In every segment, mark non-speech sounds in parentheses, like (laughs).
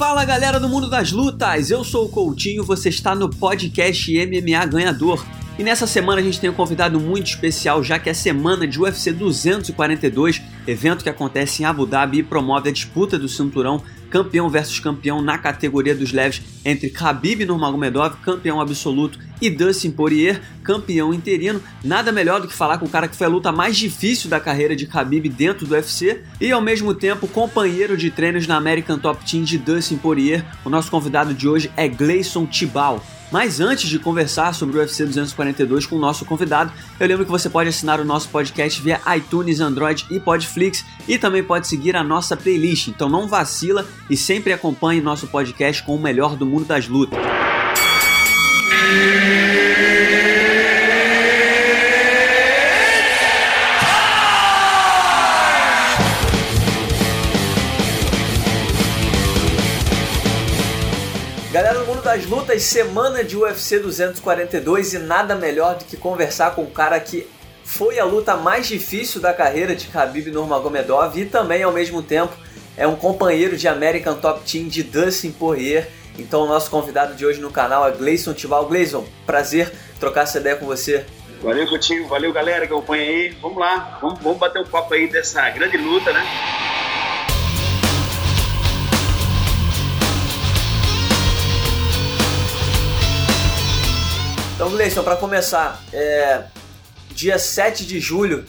Fala galera do mundo das lutas, eu sou o Coutinho, você está no podcast MMA Ganhador. E nessa semana a gente tem um convidado muito especial, já que é semana de UFC 242, evento que acontece em Abu Dhabi e promove a disputa do cinturão campeão versus campeão na categoria dos leves entre Khabib Nurmagomedov, campeão absoluto, e Dustin Poirier, campeão interino. Nada melhor do que falar com o cara que foi a luta mais difícil da carreira de Khabib dentro do UFC e ao mesmo tempo companheiro de treinos na American Top Team de Dustin Poirier. O nosso convidado de hoje é Gleison Tibal. Mas antes de conversar sobre o UFC 242 com o nosso convidado, eu lembro que você pode assinar o nosso podcast via iTunes, Android e Podflix e também pode seguir a nossa playlist. Então não vacila e sempre acompanhe nosso podcast com o melhor do mundo das lutas. Lutas, semana de UFC 242 e nada melhor do que conversar com o cara que foi a luta mais difícil da carreira de Khabib Nurmagomedov e também ao mesmo tempo é um companheiro de American Top Team de Dustin Poirier. Então o nosso convidado de hoje no canal é Gleison Tival. Gleison, prazer trocar essa ideia com você. Valeu, Coutinho. Valeu, galera que acompanha aí. Vamos lá, vamos, vamos bater um papo aí dessa grande luta, né? Então, Gleison, para começar, é, dia 7 de julho,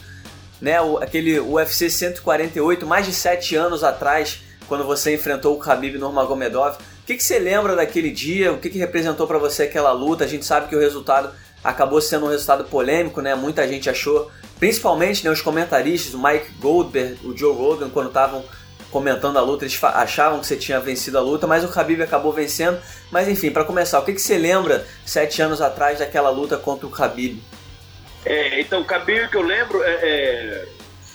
né, o, aquele UFC 148, mais de 7 anos atrás, quando você enfrentou o Khabib Nurmagomedov. O que, que você lembra daquele dia? O que, que representou para você aquela luta? A gente sabe que o resultado acabou sendo um resultado polêmico, né? Muita gente achou, principalmente né, os comentaristas, o Mike Goldberg, o Joe Rogan, quando estavam comentando a luta, eles achavam que você tinha vencido a luta, mas o Khabib acabou vencendo. Mas enfim, para começar, o que, que você lembra sete anos atrás daquela luta contra o Khabib? É, então, o Khabib que eu lembro é, é,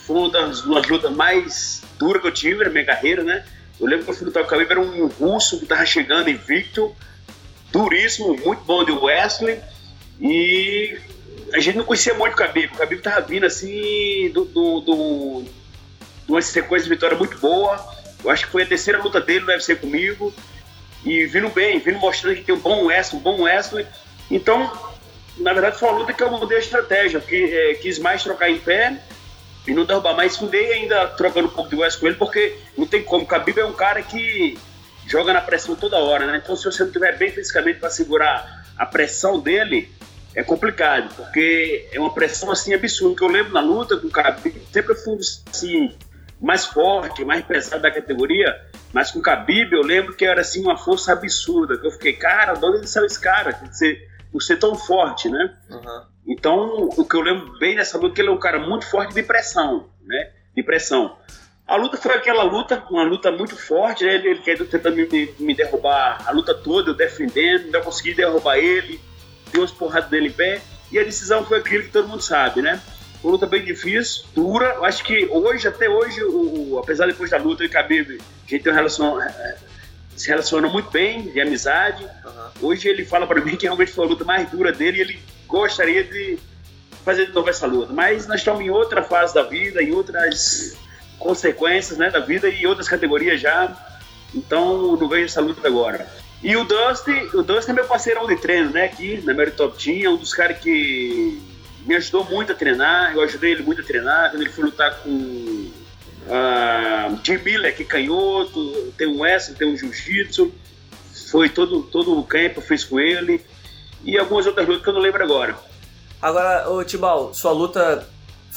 foi uma das, lutas mais duras que eu tive na minha carreira, né? Eu lembro que eu fui lutar com o Khabib, era um russo que estava chegando invicto, duríssimo, muito bom de Wesley, e a gente não conhecia muito o Khabib. O Khabib estava vindo assim do, do, do uma sequência de vitória muito boa. Eu acho que foi a terceira luta dele no UFC comigo. E vindo bem, vindo mostrando que tem um bom Wesley, um bom Wesley. Então, na verdade, foi uma luta que eu mudei a estratégia. Que, é, quis mais trocar em pé e não derrubar mais. Fundei ainda trocando um pouco de Wesley com ele, porque não tem como. O Khabib é um cara que joga na pressão toda hora, né? Então, se você não estiver bem fisicamente para segurar a pressão dele, é complicado, porque é uma pressão assim absurda. Que eu lembro na luta com o Khabib, sempre fui assim, mais forte, mais pesado da categoria, mas com o Khabib eu lembro que era assim uma força absurda, que eu fiquei, cara, de onde saiu esse cara? Quer dizer, por ser tão forte, né? Uhum. Então, o que eu lembro bem dessa luta é que ele é um cara muito forte de pressão, né? De pressão. A luta foi aquela luta, uma luta muito forte, né? Ele, ele quer tentando me, me, derrubar a luta toda, eu defendendo, não consegui derrubar ele, deu umas porradas dele em pé, e a decisão foi aquilo que todo mundo sabe, né? Uma luta bem difícil, dura. Eu acho que hoje, até hoje, o, o apesar depois da luta, o Khabib, a gente tem uma relação, é, é, se relaciona muito bem, de amizade. Uhum. Hoje ele fala para (laughs) mim que realmente foi a luta mais dura dele e ele gostaria de fazer de novo essa luta. Mas nós estamos em outra fase da vida, em outras consequências né, da vida e outras categorias já. Então não vejo essa luta agora. E o Dusty, o Dusty é meu parceirão de treino, né? Aqui na Meritop Team, é um dos caras que me ajudou muito a treinar, eu ajudei ele muito a treinar, quando ele foi lutar com uh, Miller, que é canhoto, tem um Wesley, tem um Jiu-Jitsu, foi todo, todo o campo, fez com ele, e algumas outras lutas que eu não lembro agora. Agora, ô Tibal, sua luta,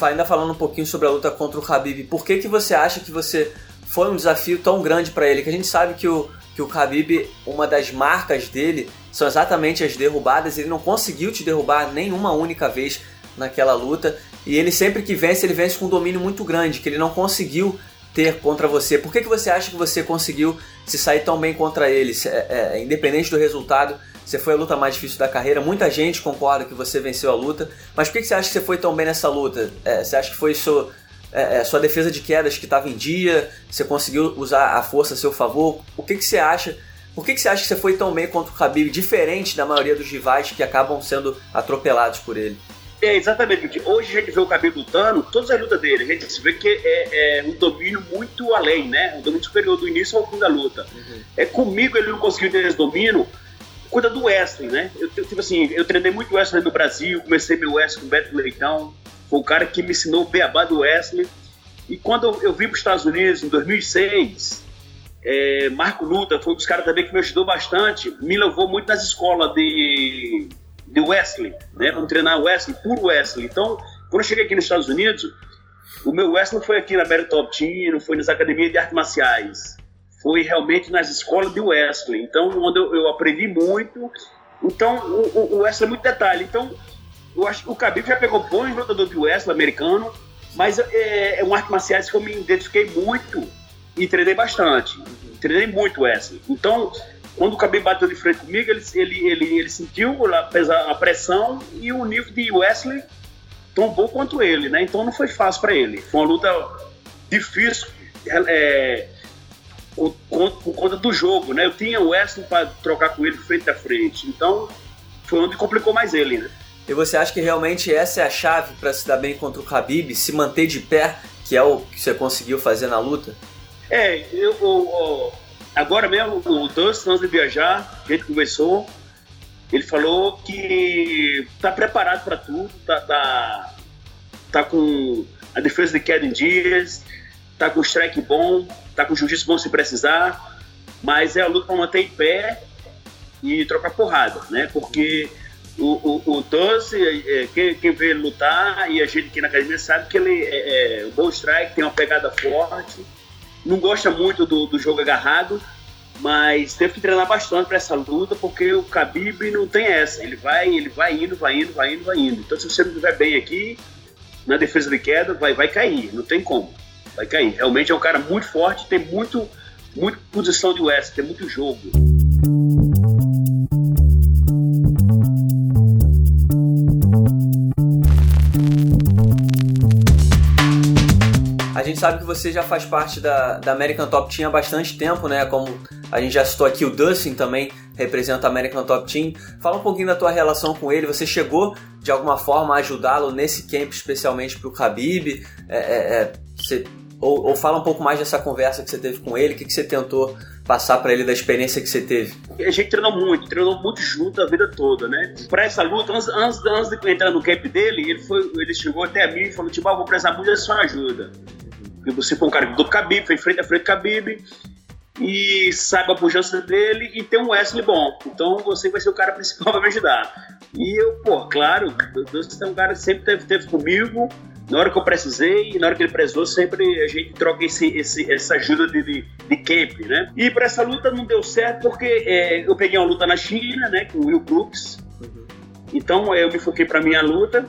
ainda falando um pouquinho sobre a luta contra o Khabib, por que, que você acha que você foi um desafio tão grande para ele? Que a gente sabe que o, que o Khabib, uma das marcas dele são exatamente as derrubadas, ele não conseguiu te derrubar nenhuma única vez naquela luta. E ele sempre que vence, ele vence com um domínio muito grande, que ele não conseguiu ter contra você. Por que, que você acha que você conseguiu se sair tão bem contra ele? É, é, independente do resultado, você foi a luta mais difícil da carreira. Muita gente concorda que você venceu a luta. Mas por que, que você acha que você foi tão bem nessa luta? É, você acha que foi sua, é, é, sua defesa de quedas que estava em dia? Você conseguiu usar a força a seu favor? O que, que você acha? Por que, que você acha que você foi tão bem contra o Khabib, diferente da maioria dos rivais que acabam sendo atropelados por ele? É, exatamente. Hoje a gente vê o Khabib lutando, todas as lutas dele, a gente vê que é, é, um domínio muito além, né? Um domínio superior do início ao fim da luta. Uhum. É comigo ele não conseguiu ter esse domínio, cuida do Wesley, né? Eu, tipo assim, eu treinei muito Wesley no Brasil, comecei meu Wesley com o Beto Leitão, foi o cara que me ensinou o beabá do Wesley. E quando eu, eu vim para os Estados Unidos, em 2006, é, Marco Luta foi um dos caras também que me ajudou bastante, me levou muito nas escolas de, de Wesley, né? Para treinar Wesley, puro Wesley. Então, quando eu cheguei aqui nos Estados Unidos, o meu Wesley foi aqui na Top Team, foi nas academias de artes marciais foi realmente nas escolas de Wesley. Então, onde eu, eu aprendi muito. Então, o, o, Wesley é muito detalhe. Então, eu acho o Khabib já pegou bons lutador de Wesley americano, mas é, é um arte marciais que eu me identifiquei muito e treinei bastante. Treinei muito Wesley. Então, quando o Khabib bateu de frente comigo, ele, ele, ele, ele sentiu a pressão e o nível de Wesley tombou quanto ele, né? Então não foi fácil para ele. Foi uma luta difícil. É, por, por conta do jogo, né? Eu tinha o Wesley para trocar com ele frente a frente. Então, foi onde complicou mais ele, né? E você acha que realmente essa é a chave para se dar bem contra o Khabib, se manter de pé, que é o que você conseguiu fazer na luta? É, eu, eu agora mesmo, o Dustin, antes de viajar, a gente conversou, ele falou que tá preparado para tudo, tá, tá, tá com a defesa de Kevin Dias, tá com strike bom, tá com jiu-jitsu bom se precisar, mas é a luta para manter em pé e trocar porrada, né? Porque o, o, o Doce, é, quem, quem vê ele lutar e a gente aqui na academia sabe que ele é, é um bom strike, tem uma pegada forte, não gosta muito do, do jogo agarrado, mas teve que treinar bastante para essa luta porque o Khabib não tem essa, ele vai, ele vai indo, vai indo, vai indo, vai indo. Então se você não estiver bem aqui na defesa de queda, vai, vai cair, não tem como vai cair. Realmente é um cara muito forte, tem muito, muito posição de West, tem muito jogo. Gente sabe que você já faz parte da, da American Top Team há bastante tempo, né? Como a gente já citou aqui, o Dustin também representa a American Top Team. Fala um pouquinho da tua relação com ele. Você chegou de alguma forma a ajudá-lo nesse camp, especialmente para o Khabib? É, é, é, você ou, ou, fala um pouco mais dessa conversa que você teve com ele, o que, que você tentou passar para ele da experiência que você teve? A gente treinou muito, treinou muito junto a vida toda, né? Para essa luta, antes, antes, antes, de entrar no camp dele, ele, foi, ele chegou até mim e falou: Tipo, ah, vou precisar muito da sua ajuda. Porque você foi um cara do Khabib, foi frente a frente com o Khabib e sabe a pujança dele e tem um Wesley bom. Então você vai ser o cara principal (laughs) para me ajudar. E eu, pô, claro, você é um cara que sempre teve, teve comigo, na hora que eu precisei e na hora que ele precisou, sempre a gente troca esse, esse, essa ajuda de, de, de camp, né? E para essa luta não deu certo porque é, eu peguei uma luta na China, né, com o Will Brooks. Uhum. Então eu me foquei para minha luta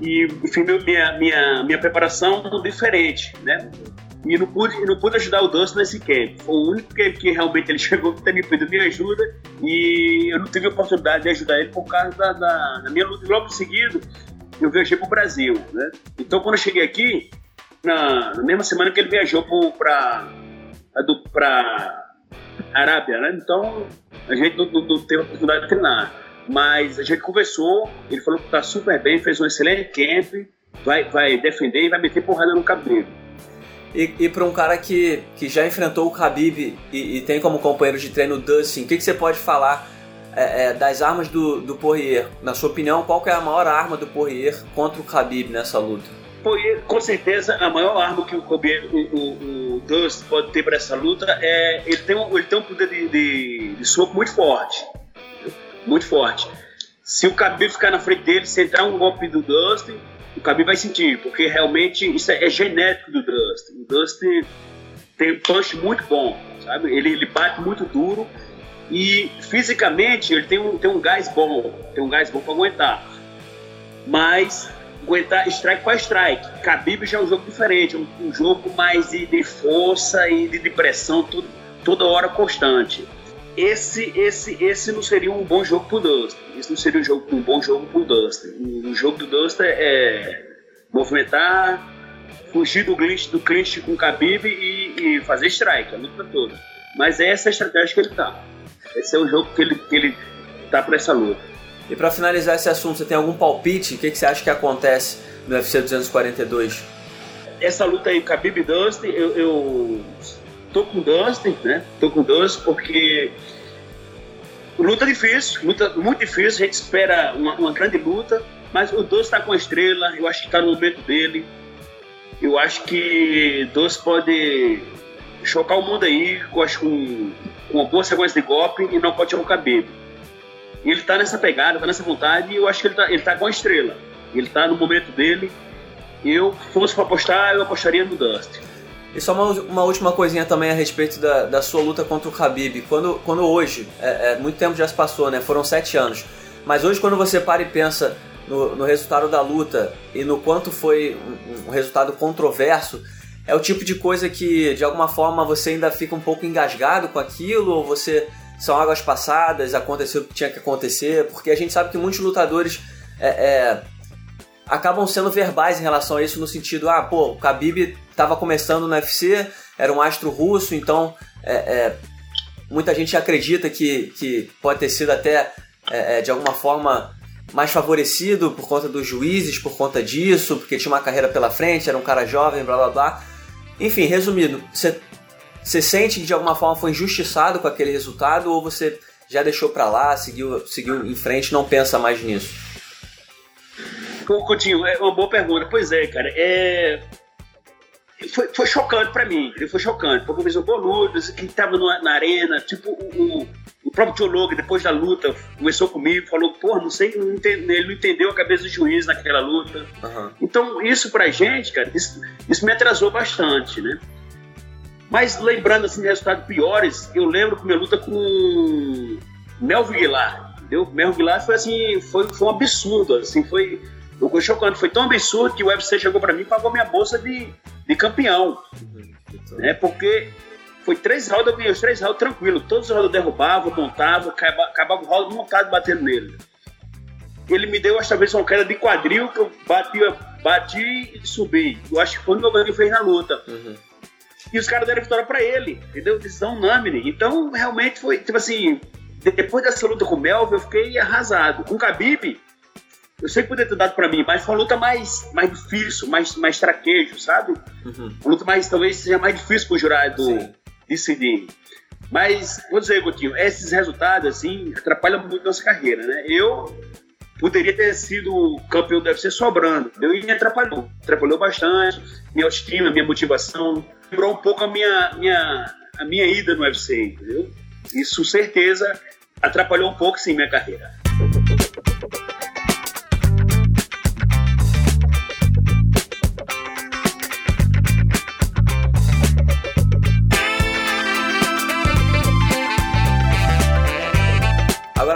e fiz minha, minha, minha preparação diferente, né? E não pude, não pude ajudar o Dustin nesse camp. Foi o único camp que realmente ele (laughs) chegou que me pediu minha ajuda e eu não tive a oportunidade de ajudar ele por causa da, da, da minha luta. Logo em seguida, eu viajei para o Brasil, né? Então, quando eu cheguei aqui, na, na mesma semana que ele viajou para para Arábia, né? Então, a gente não, não, não teve a oportunidade de treinar. Mas a gente conversou, ele falou que está super bem, fez um excelente camp, vai, vai defender e vai meter porrada no cabelo. E, e para um cara que, que já enfrentou o Khabib e, e tem como companheiro de treino o Dustin, o que, que você pode falar é, é, das armas do, do Poirier, na sua opinião, qual é a maior arma do Poirier contra o Khabib nessa luta? Poirier, com certeza, a maior arma que o, o, o, o Dust pode ter para essa luta é ele tem um, ele tem um poder de, de, de soco muito forte, muito forte. Se o Khabib ficar na frente dele, se entrar um golpe do Dust, o Khabib vai sentir, porque realmente isso é, é genético do Dust. O Dust tem um punch muito bom, sabe? Ele, ele bate muito duro e fisicamente ele tem um, tem um gás bom, tem um gás bom para aguentar. Mas aguentar strike com strike. Khabib já é um jogo diferente, um, um jogo mais de, de, força e de, de pressão toda hora constante. Esse, esse, esse não seria um bom jogo pro Dustin. Esse não seria um, jogo, um bom jogo pro Dustin. O, o jogo do Dustin é movimentar, fugir do clinch, do clinch com o Khabib e, e fazer strike a luta toda. Mas é essa a estratégia que ele tá. Esse é o jogo que ele, que ele tá para essa luta. E para finalizar esse assunto, você tem algum palpite? O que, que você acha que acontece no UFC 242? Essa luta aí, Khabib e Dustin, eu, eu tô com Dustin, né? Tô com Dustin porque luta difícil, luta muito difícil. A gente espera uma, uma grande luta, mas o Dustin está com a estrela. Eu acho que está no momento dele. Eu acho que Dustin pode chocar o mundo aí, acho, com, com uma boa sequência de golpe e não pode tirar o. E ele tá nessa pegada, tá nessa vontade, e eu acho que ele tá, ele tá com a estrela. Ele tá no momento dele. Eu, fosse para apostar, eu apostaria no Dustin. E só uma, uma, última coisinha também a respeito da, da sua luta contra o Khabib. Quando, quando hoje, é, é, muito tempo já se passou, né? Foram sete anos. Mas hoje quando você para e pensa no, no resultado da luta e no quanto foi um, um, resultado controverso, é o tipo de coisa que de alguma forma você ainda fica um pouco engasgado com aquilo, ou você são águas passadas, aconteceu o que tinha que acontecer, porque a gente sabe que muitos lutadores é, é, acabam sendo verbais em relação a isso, no sentido, ah, pô, o Khabib estava começando no UFC, era um astro russo, então é, é, muita gente acredita que, que pode ter sido até é, é, de alguma forma mais favorecido por conta dos juízes, por conta disso, porque tinha uma carreira pela frente, era um cara jovem, blá blá blá. Enfim, resumindo, você sente que de alguma forma foi injustiçado com aquele resultado ou você já deixou para lá, seguiu, seguiu em frente, não pensa mais nisso? Coutinho, é uma boa pergunta. Pois é, cara, é... Foi, foi chocante para mim, foi chocante, porque eu fiz bom luta, que tava na arena, tipo o, o próprio Tio Logan, depois da luta, começou comigo, falou, porra, não sei, não entende, ele não entendeu a cabeça do juiz naquela luta. Uhum. Então, isso pra gente, cara, isso, isso me atrasou bastante, né? Mas lembrando assim, resultados piores, eu lembro que minha luta com Melvin Guilar, entendeu? Melvin Guilar foi assim, foi, foi um absurdo, assim, foi, foi chocante, foi tão absurdo que o UFC chegou para mim e pagou minha bolsa de, de campeão, né? Porque foi três rounds, eu ganhei os três rounds tranquilo, todos os rounds eu derrubava, montava, acabava, o round montado batendo nele. Ele me deu, esta vez, uma queda de quadril que eu bati, bati e subi. Eu acho que foi o que eu fez na luta. Uhum e os caras deram vitória para ele, entendeu? Decisão unânime. Então, realmente foi, tipo assim, depois dessa luta com o Melvin, eu fiquei arrasado. Com o Khabib, eu sei que poderia ter dado para mim, mas foi uma luta mais, mais difícil, mais, mais traquejo, sabe? Uhum. Uma luta mais, talvez seja mais difícil pro jurado Sim. decidir. Mas, vou dizer, Coutinho, esses resultados, assim, atrapalham muito nossa carreira, né? Eu poderia ter sido campeão do UFC sobrando. Eu me atrapalhou. Atrapalhou bastante. Minha autoestima, minha motivação. Lembrou um pouco a minha, minha, a minha ida no UFC, entendeu? Isso, certeza, atrapalhou um pouco, sim, minha carreira.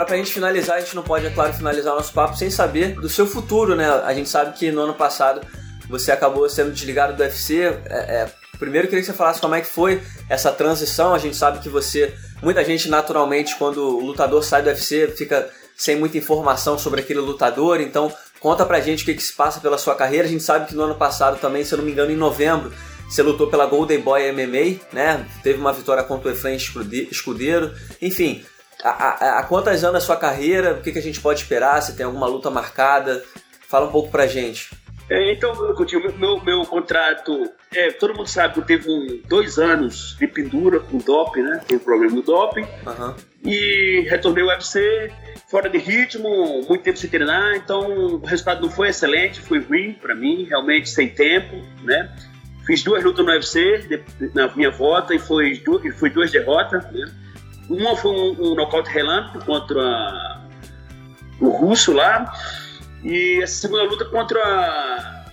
Pra gente finalizar, a gente não pode, é claro, finalizar o nosso papo sem saber do seu futuro, né? A gente sabe que no ano passado você acabou sendo desligado do UFC. É, é, primeiro, queria que você falasse como é que foi essa transição. A gente sabe que você. Muita gente, naturalmente, quando o lutador sai do UFC, fica sem muita informação sobre aquele lutador. Então, conta pra gente o que, que se passa pela sua carreira. A gente sabe que no ano passado também, se eu não me engano, em novembro, você lutou pela Golden Boy MMA, né? Teve uma vitória contra o Efraim Escudeiro. Enfim, há, quantas anos a sua carreira? O que, que a gente pode esperar? Se tem alguma luta marcada? Fala um pouco pra gente. É, então, Coutinho, meu, meu contrato, é, todo mundo sabe que eu teve um, dois anos de pendura com doping, né? Tem um problema do doping. Uhum. E retornei ao UFC, fora de ritmo, muito tempo sem treinar, então o resultado não foi excelente, foi ruim para mim, realmente sem tempo, né? Fiz duas lutas no UFC de, na minha volta e foi, duas, foi duas derrotas, né? Uma foi um, um nocaute relâmpago contra o russo lá. E essa segunda luta contra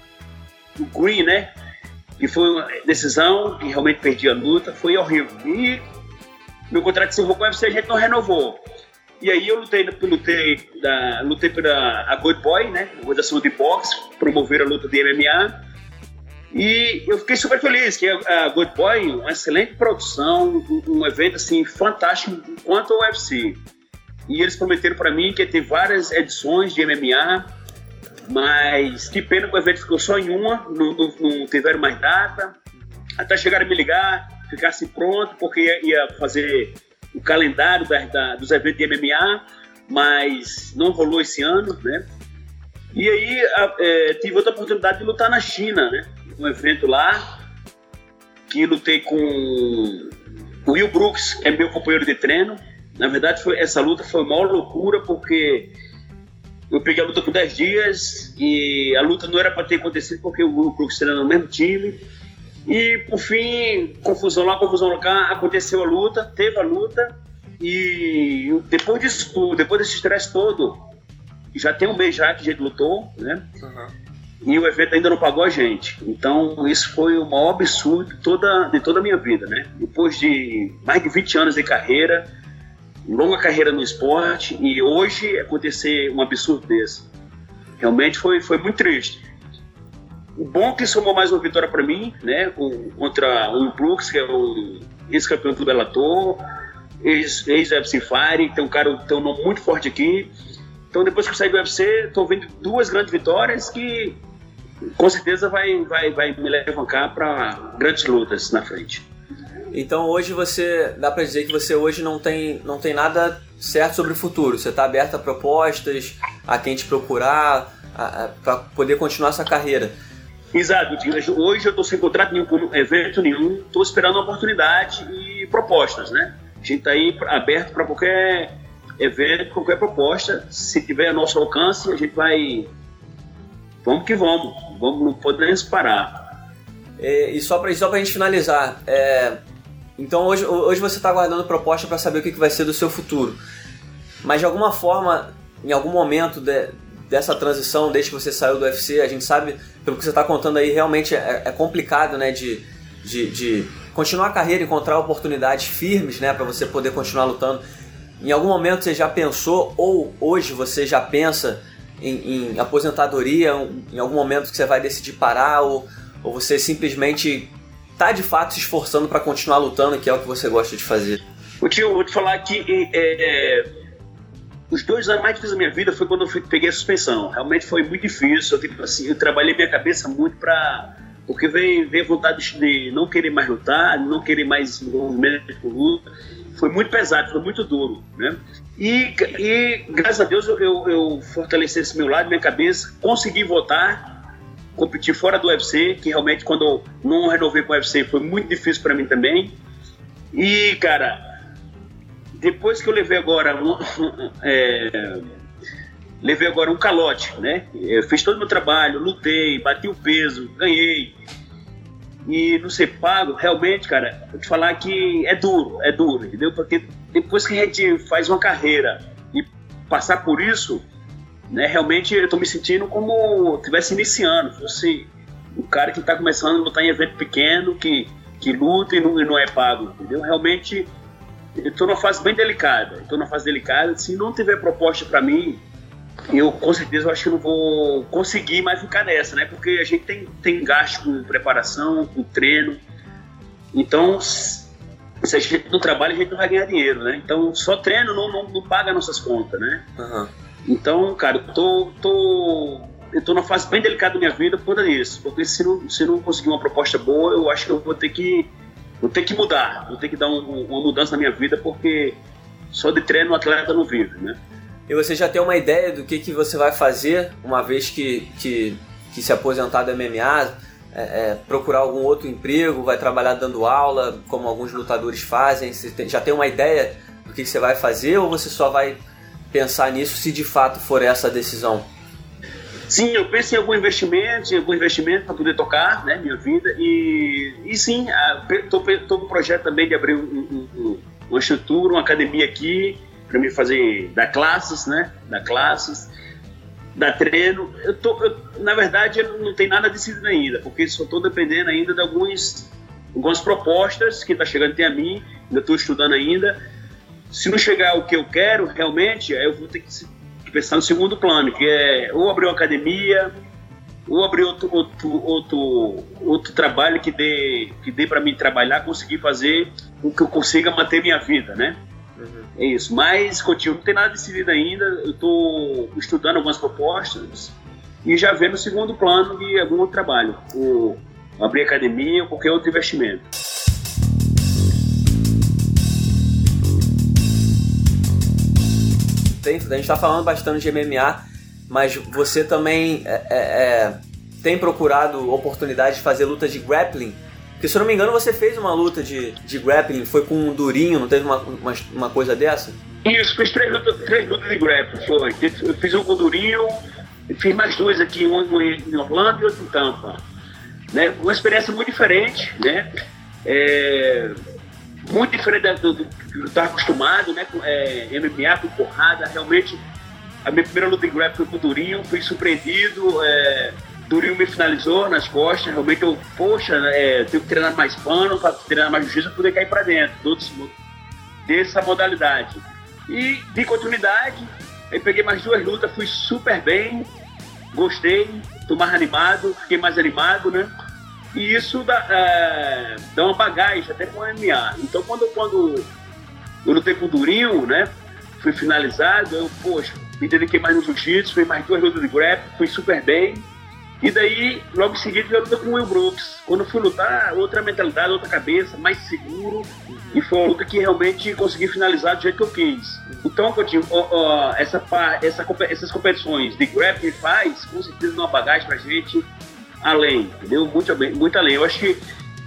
o Green, né? Que foi uma decisão, que realmente perdi a luta, foi horrível. E meu contrato de encerrou com o UFC, a gente não renovou. E aí eu lutei, lutei, da, lutei pela a Good Boy, né? Organização de boxe, promover a luta de MMA. E eu fiquei super feliz que a Good Boy, uma excelente produção, um evento assim fantástico quanto ao UFC. E eles prometeram para mim que ia ter várias edições de MMA, mas que pena que o evento ficou só em uma, não, não, não tiveram mais data. Até chegaram a me ligar, ficasse pronto, porque ia, ia fazer o calendário da, da, dos eventos de MMA, mas não rolou esse ano, né? E aí a, é, tive outra oportunidade de lutar na China, né? Um evento lá, que lutei com o Will Brooks, que é meu companheiro de treino. Na verdade, foi, essa luta foi uma loucura, porque eu peguei a luta com 10 dias e a luta não era para ter acontecido porque o Will Brooks treina no mesmo time. E por fim, confusão lá, confusão cá, aconteceu a luta, teve a luta. E depois disso depois desse estresse todo, já tem um mês já que a gente lutou, né? Uhum. E o evento ainda não pagou a gente. Então, isso foi o maior absurdo de toda, de toda a minha vida, né? Depois de mais de 20 anos de carreira, longa carreira no esporte, e hoje acontecer um absurdo desse. Realmente foi, foi muito triste. O bom que somou mais uma vitória para mim, né? contra o Brooks, que é o ex-campeão do Bellator, ex-UFC Fire, tem um cara tem um nome muito forte aqui. Então depois que eu saí do UFC, estou vendo duas grandes vitórias que com certeza vai, vai, vai me levantar para grandes lutas na frente. Então hoje você dá para dizer que você hoje não tem, não tem nada certo sobre o futuro. Você está aberto a propostas, a quem te procurar, para poder continuar essa carreira. Exato. Hoje eu estou sem contrato nenhum, com evento nenhum, estou esperando oportunidade e propostas, né? A gente está aí aberto para qualquer evento, qualquer proposta. Se tiver a nosso alcance, a gente vai. Vamos que vamos. Vamos, não podemos parar. É, e só para só a gente finalizar, é, então hoje, hoje você está aguardando proposta para saber o que, que vai ser do seu futuro. Mas de alguma forma, em algum momento de, dessa transição, desde que você saiu do UFC, a gente sabe, pelo que você está contando aí, realmente é, é complicado né, de, de, de continuar a carreira, encontrar oportunidades firmes, né, para você poder continuar lutando. Em algum momento você já pensou, ou hoje você já pensa em, em aposentadoria, em algum momento que você vai decidir parar, ou, ou você simplesmente está de fato se esforçando para continuar lutando, que é o que você gosta de fazer? O tio, vou te falar que é, os dois anos mais difíceis da minha vida foi quando eu peguei a suspensão. Realmente foi muito difícil. Eu, tipo, assim, eu trabalhei minha cabeça muito para porque veio, veio vontade de não querer mais lutar, não querer mais envolvimento com luta. Foi muito pesado, foi muito duro, né? E, e graças a Deus eu, eu, eu fortaleci esse meu lado, minha cabeça, consegui votar, competir fora do UFC, que realmente quando eu não renovei com o UFC foi muito difícil para mim também. E, cara, depois que eu levei agora um, (laughs) é, levei agora um calote, né? Eu fiz todo o meu trabalho, lutei, bati o peso, ganhei. E não ser pago, realmente, cara, vou te falar que é duro, é duro, entendeu? Porque depois que a gente faz uma carreira e passar por isso, né, realmente eu tô me sentindo como estivesse iniciando, fosse um cara que está começando a lutar em evento pequeno, que, que luta e não, e não é pago, entendeu? Realmente eu tô numa fase bem delicada, estou numa fase delicada, se não tiver proposta para mim, eu com certeza eu acho que não vou conseguir mais ficar nessa, né? Porque a gente tem, tem gasto com preparação, com treino. Então, se a gente não trabalha, a gente não vai ganhar dinheiro, né? Então, só treino não, não, não paga nossas contas, né? Uhum. Então, cara, eu tô, tô, eu tô numa fase bem delicada da minha vida por conta disso. Porque se não, se não conseguir uma proposta boa, eu acho que eu vou ter que, vou ter que mudar. Vou ter que dar um, uma mudança na minha vida, porque só de treino o atleta não vive, né? E você já tem uma ideia do que, que você vai fazer uma vez que, que, que se aposentar do MMA? É, é, procurar algum outro emprego? Vai trabalhar dando aula, como alguns lutadores fazem? Você tem, já tem uma ideia do que, que você vai fazer ou você só vai pensar nisso se de fato for essa a decisão? Sim, eu penso em algum investimento, em algum investimento para poder tocar, né, minha vida. E, e sim, estou com um projeto também de abrir um, um, uma estrutura, uma academia aqui para mim fazer dar classes, né? Dar classes, dar treino. Eu tô, eu, na verdade, eu não tem nada decidido ainda, porque só estou dependendo ainda de alguns, algumas propostas que está chegando até a mim. Ainda estou estudando ainda. Se não chegar o que eu quero realmente, aí eu vou ter que pensar no segundo plano, que é ou abrir uma academia, ou abrir outro, outro, outro, outro trabalho que dê, que dê para mim trabalhar, conseguir fazer o que eu consiga manter minha vida, né? Uhum. É isso. Mas, Coutinho, não tem nada decidido ainda. Eu estou estudando algumas propostas e já vendo o segundo plano de algum outro trabalho. Ou abrir academia ou qualquer outro investimento. a gente tá falando bastante de MMA, mas você também é, é, é, tem procurado oportunidade de fazer luta de grappling. Porque se eu não me engano, você fez uma luta de, de grappling, foi com um durinho, não teve uma, uma, uma coisa dessa? Isso, fiz três lutas, três lutas de grappling, foi. Eu fiz um com o durinho, fiz mais dois aqui, um em Orlando e outro em Tampa. Né? Uma experiência muito diferente, né? É, muito diferente do, que eu estava acostumado, né? Com, é, MMA, com porrada, realmente a minha primeira luta em grappling foi com o Durinho, fui surpreendido, é, Durinho me finalizou nas costas, realmente eu, poxa, é, tenho que treinar mais pano, para treinar mais justiça poder cair para dentro, todos dessa modalidade. E de continuidade, aí peguei mais duas lutas, fui super bem, gostei, tô mais animado, fiquei mais animado, né? E isso dá, é, dá uma bagagem até com o MMA. Então quando, quando eu lutei com o Durinho, né? Fui finalizado, eu, poxa, me dediquei mais no jiu-jitsu, fui mais duas lutas de grappling, fui super bem. E daí, logo em seguida, eu luta com o Will Brooks. Quando fui lutar, outra mentalidade, outra cabeça, mais seguro. E foi uma luta que realmente consegui finalizar do jeito que eu quis. Então, Coutinho, ó, ó, essa, essa, essas competições de grappling faz, com certeza, uma bagagem pra gente além, entendeu? Muito, muito além. Eu acho que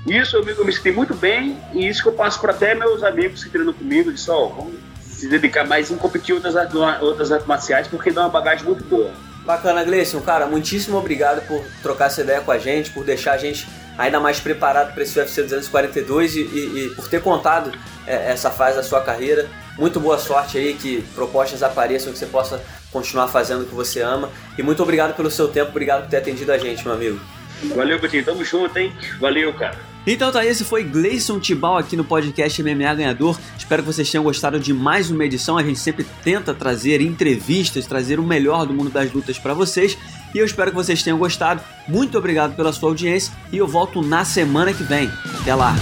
isso eu me, eu me senti muito bem e isso que eu passo para até meus amigos que treinam comigo, de só, vamos se dedicar mais em competir outras, outras artes marciais porque dá uma bagagem muito boa. Bacana, Gleison. Cara, muitíssimo obrigado por trocar essa ideia com a gente, por deixar a gente ainda mais preparado para esse UFC 242 e, e, e por ter contado é, essa fase da sua carreira. Muito boa sorte aí, que propostas apareçam, que você possa continuar fazendo o que você ama. E muito obrigado pelo seu tempo, obrigado por ter atendido a gente, meu amigo. Valeu, Coutinho. Tamo junto, hein? Valeu, cara. Então tá, esse foi Gleison Tibal aqui no podcast MMA Ganhador. Espero que vocês tenham gostado de mais uma edição. A gente sempre tenta trazer entrevistas, trazer o melhor do mundo das lutas para vocês. E eu espero que vocês tenham gostado. Muito obrigado pela sua audiência e eu volto na semana que vem. Até lá!